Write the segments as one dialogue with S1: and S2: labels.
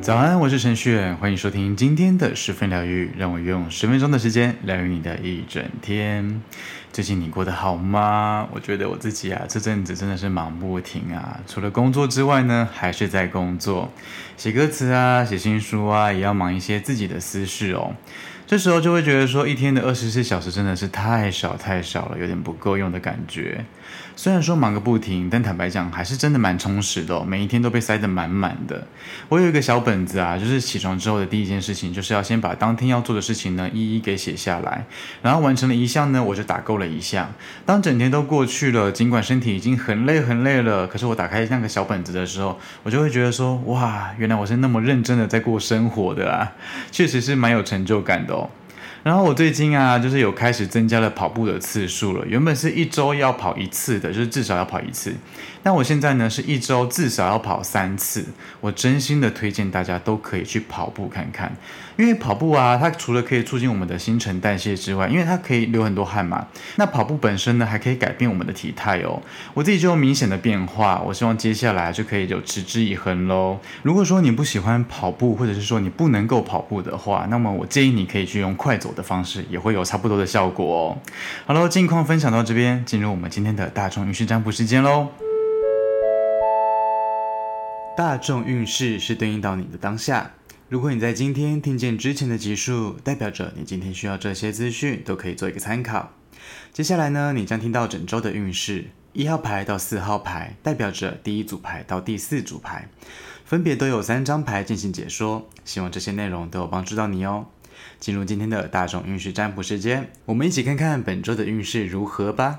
S1: 早安，我是陈旭，欢迎收听今天的十分疗愈，让我用十分钟的时间疗愈你的一整天。最近你过得好吗？我觉得我自己啊，这阵子真的是忙不停啊，除了工作之外呢，还是在工作，写歌词啊，写新书啊，也要忙一些自己的私事哦。这时候就会觉得说，一天的二十四小时真的是太少太少了，有点不够用的感觉。虽然说忙个不停，但坦白讲，还是真的蛮充实的哦。每一天都被塞得满满的。我有一个小本子啊，就是起床之后的第一件事情，就是要先把当天要做的事情呢，一一给写下来。然后完成了一项呢，我就打勾了一项。当整天都过去了，尽管身体已经很累很累了，可是我打开那个小本子的时候，我就会觉得说，哇，原来我是那么认真的在过生活的啊，确实是蛮有成就感的。然后我最近啊，就是有开始增加了跑步的次数了。原本是一周要跑一次的，就是至少要跑一次。那我现在呢，是一周至少要跑三次。我真心的推荐大家都可以去跑步看看，因为跑步啊，它除了可以促进我们的新陈代谢之外，因为它可以流很多汗嘛。那跑步本身呢，还可以改变我们的体态哦。我自己就有明显的变化，我希望接下来就可以有持之以恒喽。如果说你不喜欢跑步，或者是说你不能够跑步的话，那么我建议你可以去用快走的方式，也会有差不多的效果哦。好喽，近况分享到这边，进入我们今天的大众运势占卜时间喽。大众运势是对应到你的当下。如果你在今天听见之前的集数，代表着你今天需要这些资讯，都可以做一个参考。接下来呢，你将听到整周的运势，一号牌到四号牌，代表着第一组牌到第四组牌，分别都有三张牌进行解说。希望这些内容都有帮助到你哦。进入今天的大众运势占卜时间，我们一起看看本周的运势如何吧。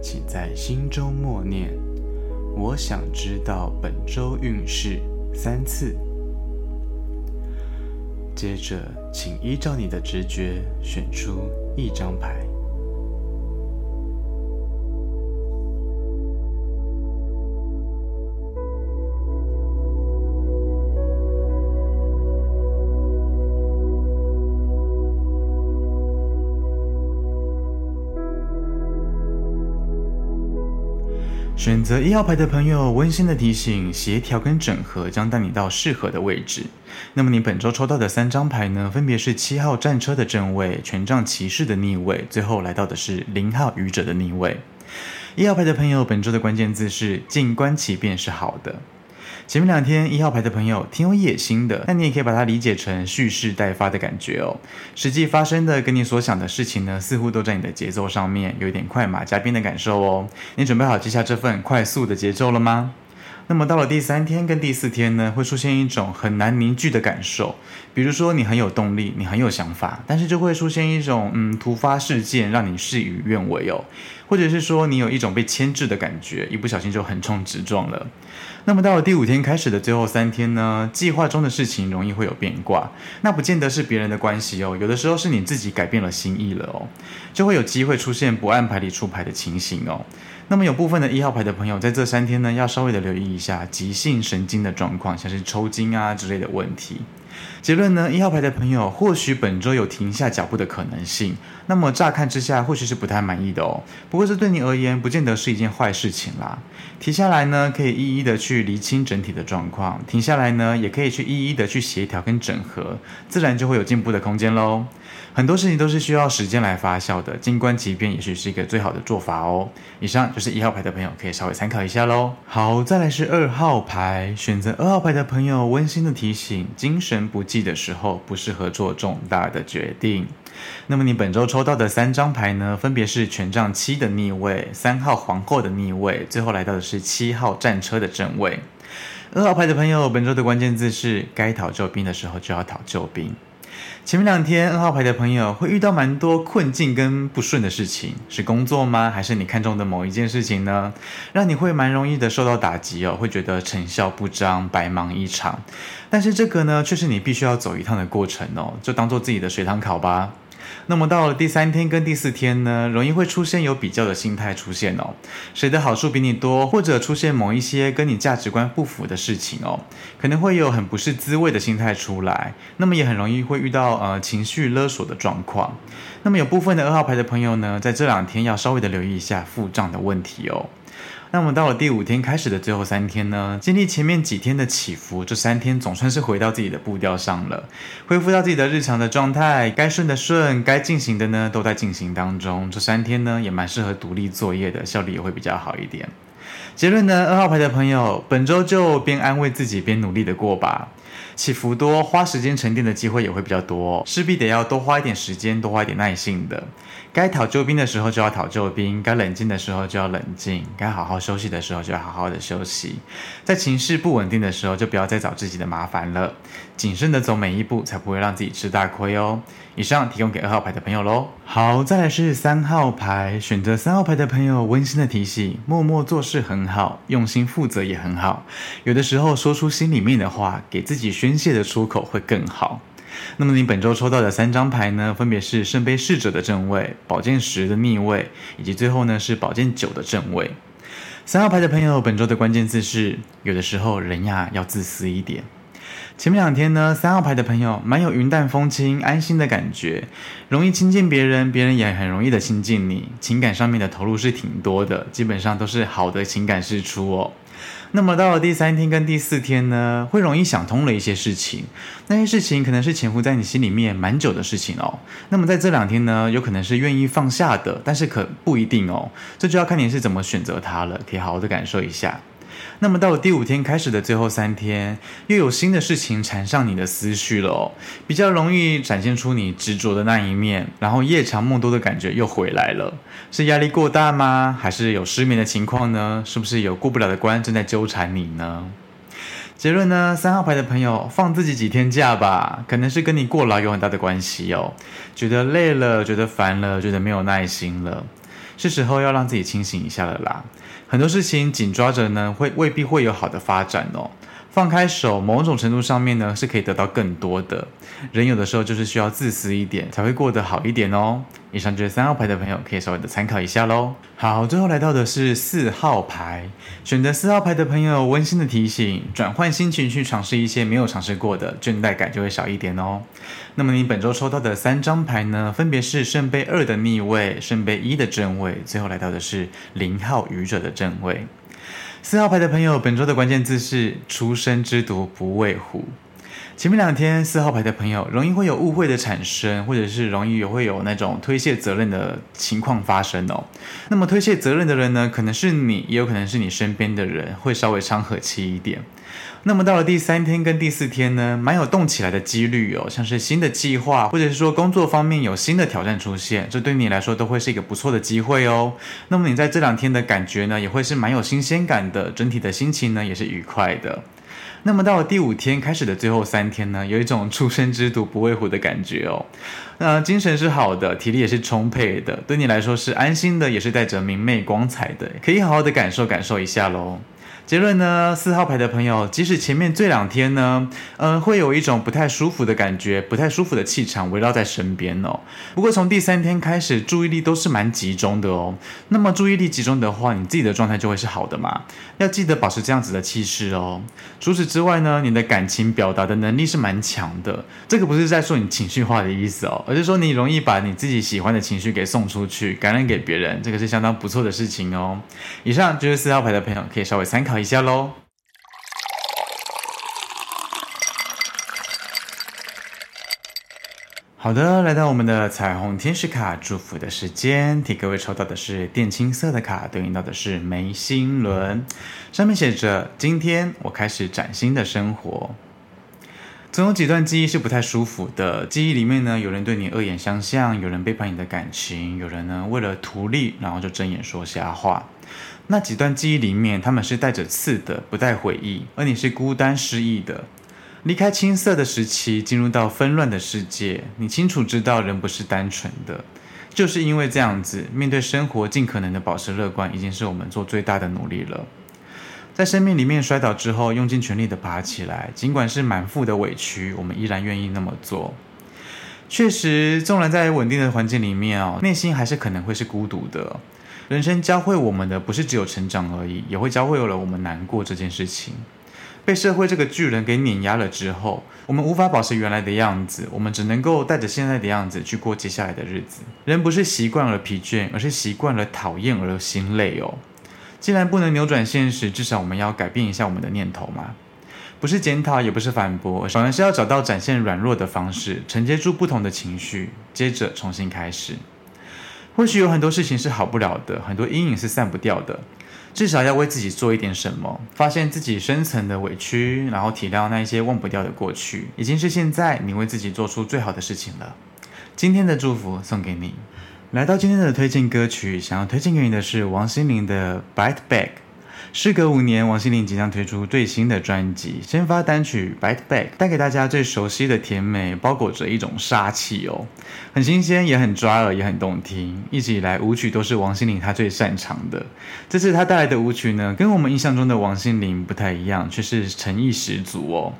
S1: 请在心中默念：“我想知道本周运势三次。”接着，请依照你的直觉选出一张牌。选择一号牌的朋友，温馨的提醒：协调跟整合将带你到适合的位置。那么你本周抽到的三张牌呢？分别是七号战车的正位、权杖骑士的逆位，最后来到的是零号愚者的逆位。一号牌的朋友，本周的关键字是静观其变是好的。前面两天一号牌的朋友挺有野心的，但你也可以把它理解成蓄势待发的感觉哦。实际发生的跟你所想的事情呢，似乎都在你的节奏上面，有一点快马加鞭的感受哦。你准备好接下这份快速的节奏了吗？那么到了第三天跟第四天呢，会出现一种很难凝聚的感受。比如说你很有动力，你很有想法，但是就会出现一种嗯突发事件让你事与愿违哦，或者是说你有一种被牵制的感觉，一不小心就横冲直撞了。那么到了第五天开始的最后三天呢，计划中的事情容易会有变卦，那不见得是别人的关系哦，有的时候是你自己改变了心意了哦，就会有机会出现不按牌理出牌的情形哦。那么有部分的一号牌的朋友，在这三天呢，要稍微的留意一下急性神经的状况，像是抽筋啊之类的问题。结论呢，一号牌的朋友或许本周有停下脚步的可能性。那么乍看之下，或许是不太满意的哦。不过这对你而言，不见得是一件坏事情啦。停下来呢，可以一一的去厘清整体的状况；停下来呢，也可以去一一的去协调跟整合，自然就会有进步的空间喽。很多事情都是需要时间来发酵的，静观其变也许是一个最好的做法哦。以上就是一号牌的朋友可以稍微参考一下喽。好，再来是二号牌，选择二号牌的朋友，温馨的提醒：精神不济的时候不适合做重大的决定。那么你本周抽到的三张牌呢，分别是权杖七的逆位、三号皇后的逆位，最后来到的是七号战车的正位。二号牌的朋友，本周的关键字是该讨救兵的时候就要讨救兵。前面两天二号牌的朋友会遇到蛮多困境跟不顺的事情，是工作吗？还是你看中的某一件事情呢？让你会蛮容易的受到打击哦，会觉得成效不彰，白忙一场。但是这个呢，却是你必须要走一趟的过程哦，就当做自己的随堂考吧。那么到了第三天跟第四天呢，容易会出现有比较的心态出现哦，谁的好处比你多，或者出现某一些跟你价值观不符的事情哦，可能会有很不是滋味的心态出来，那么也很容易会遇到呃情绪勒索的状况。那么有部分的二号牌的朋友呢，在这两天要稍微的留意一下负账的问题哦。那么到了第五天开始的最后三天呢，经历前面几天的起伏，这三天总算是回到自己的步调上了，恢复到自己的日常的状态，该顺的顺，该进行的呢都在进行当中。这三天呢也蛮适合独立作业的，效率也会比较好一点。结论呢，二号牌的朋友，本周就边安慰自己边努力的过吧。起伏多，花时间沉淀的机会也会比较多，势必得要多花一点时间，多花一点耐性的。该讨救兵的时候就要讨救兵，该冷静的时候就要冷静，该好好休息的时候就要好好的休息。在情绪不稳定的时候，就不要再找自己的麻烦了，谨慎的走每一步，才不会让自己吃大亏哦。以上提供给二号牌的朋友喽。好，再来是三号牌，选择三号牌的朋友，温馨的提醒：默默做事很好，用心负责也很好。有的时候说出心里面的话，给自己宣泄的出口会更好。那么你本周抽到的三张牌呢，分别是圣杯侍者的正位、宝剑十的逆位，以及最后呢是宝剑九的正位。三号牌的朋友，本周的关键字是：有的时候人呀要自私一点。前面两天呢，三号牌的朋友蛮有云淡风轻、安心的感觉，容易亲近别人，别人也很容易的亲近你，情感上面的投入是挺多的，基本上都是好的情感释出哦。那么到了第三天跟第四天呢，会容易想通了一些事情，那些事情可能是潜伏在你心里面蛮久的事情哦。那么在这两天呢，有可能是愿意放下的，但是可不一定哦，这就要看你是怎么选择它了，可以好好的感受一下。那么到了第五天开始的最后三天，又有新的事情缠上你的思绪了哦，比较容易展现出你执着的那一面，然后夜长梦多的感觉又回来了。是压力过大吗？还是有失眠的情况呢？是不是有过不了的关正在纠缠你呢？结论呢？三号牌的朋友放自己几天假吧，可能是跟你过劳有很大的关系哦。觉得累了，觉得烦了，觉得没有耐心了，是时候要让自己清醒一下了啦。很多事情紧抓着呢，会未必会有好的发展哦。放开手，某种程度上面呢，是可以得到更多的。人有的时候就是需要自私一点，才会过得好一点哦。以上就是三号牌的朋友可以稍微的参考一下喽。好，最后来到的是四号牌，选择四号牌的朋友，温馨的提醒：转换心情去尝试一些没有尝试过的，倦怠感就会少一点哦。那么你本周抽到的三张牌呢，分别是圣杯二的逆位、圣杯一的正位，最后来到的是零号愚者的正位。四号牌的朋友，本周的关键字是“出生之毒不畏虎”。前面两天，四号牌的朋友容易会有误会的产生，或者是容易也会有那种推卸责任的情况发生哦。那么推卸责任的人呢，可能是你，也有可能是你身边的人，会稍微伤和气一点。那么到了第三天跟第四天呢，蛮有动起来的几率哦，像是新的计划，或者是说工作方面有新的挑战出现，这对你来说都会是一个不错的机会哦。那么你在这两天的感觉呢，也会是蛮有新鲜感的，整体的心情呢也是愉快的。那么到了第五天开始的最后三天呢，有一种初生之犊不畏虎的感觉哦。那精神是好的，体力也是充沛的，对你来说是安心的，也是带着明媚光彩的，可以好好的感受感受一下喽。结论呢，四号牌的朋友，即使前面这两天呢，嗯、会有一种不太舒服的感觉，不太舒服的气场围绕在身边哦。不过从第三天开始，注意力都是蛮集中的哦。那么注意力集中的话，你自己的状态就会是好的嘛。要记得保持这样子的气势哦。除此之外呢，你的感情表达的能力是蛮强的。这个不是在说你情绪化的意思哦，而是说你容易把你自己喜欢的情绪给送出去，感染给别人，这个是相当不错的事情哦。以上就是四号牌的朋友可以稍微参考一下喽。好的，来到我们的彩虹天使卡祝福的时间，替各位抽到的是靛青色的卡，对应到的是眉心轮，上面写着：今天我开始崭新的生活。总有几段记忆是不太舒服的，记忆里面呢，有人对你恶言相向，有人背叛你的感情，有人呢为了图利，然后就睁眼说瞎话。那几段记忆里面，他们是带着刺的，不带回忆，而你是孤单失意的。离开青涩的时期，进入到纷乱的世界，你清楚知道人不是单纯的。就是因为这样子，面对生活，尽可能的保持乐观，已经是我们做最大的努力了。在生命里面摔倒之后，用尽全力的爬起来，尽管是满腹的委屈，我们依然愿意那么做。确实，纵然在稳定的环境里面哦，内心还是可能会是孤独的。人生教会我们的不是只有成长而已，也会教会了我们难过这件事情。被社会这个巨人给碾压了之后，我们无法保持原来的样子，我们只能够带着现在的样子去过接下来的日子。人不是习惯了疲倦，而是习惯了讨厌而心累哦。既然不能扭转现实，至少我们要改变一下我们的念头嘛。不是检讨，也不是反驳，反而是要找到展现软弱的方式，承接住不同的情绪，接着重新开始。或许有很多事情是好不了的，很多阴影是散不掉的。至少要为自己做一点什么，发现自己深层的委屈，然后体谅那一些忘不掉的过去，已经是现在你为自己做出最好的事情了。今天的祝福送给你。来到今天的推荐歌曲，想要推荐给你的是王心凌的《Bite Back》。时隔五年，王心凌即将推出最新的专辑，先发单曲《Bite Back》，带给大家最熟悉的甜美，包裹着一种杀气哦，很新鲜，也很抓耳，也很动听。一直以来，舞曲都是王心凌她最擅长的。这次她带来的舞曲呢，跟我们印象中的王心凌不太一样，却是诚意十足哦。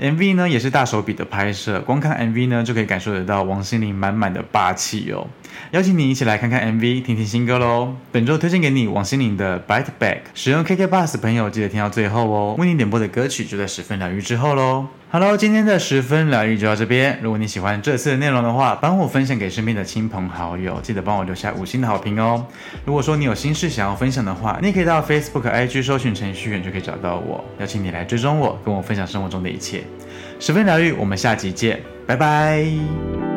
S1: MV 呢，也是大手笔的拍摄，光看 MV 呢，就可以感受得到王心凌满满的霸气哦。邀请你一起来看看 MV，听听新歌喽。本周推荐给你王心凌的《Bite Back》，使用 KKBOX 朋友记得听到最后哦。为你点播的歌曲就在十分疗愈之后喽。Hello，今天的十分疗愈就到这边。如果你喜欢这次的内容的话，帮我分享给身边的亲朋好友，记得帮我留下五星的好评哦。如果说你有心事想要分享的话，你也可以到 Facebook、IG 搜寻程序员就可以找到我。邀请你来追踪我，跟我分享生活中的一切。十分疗愈，我们下集见，拜拜。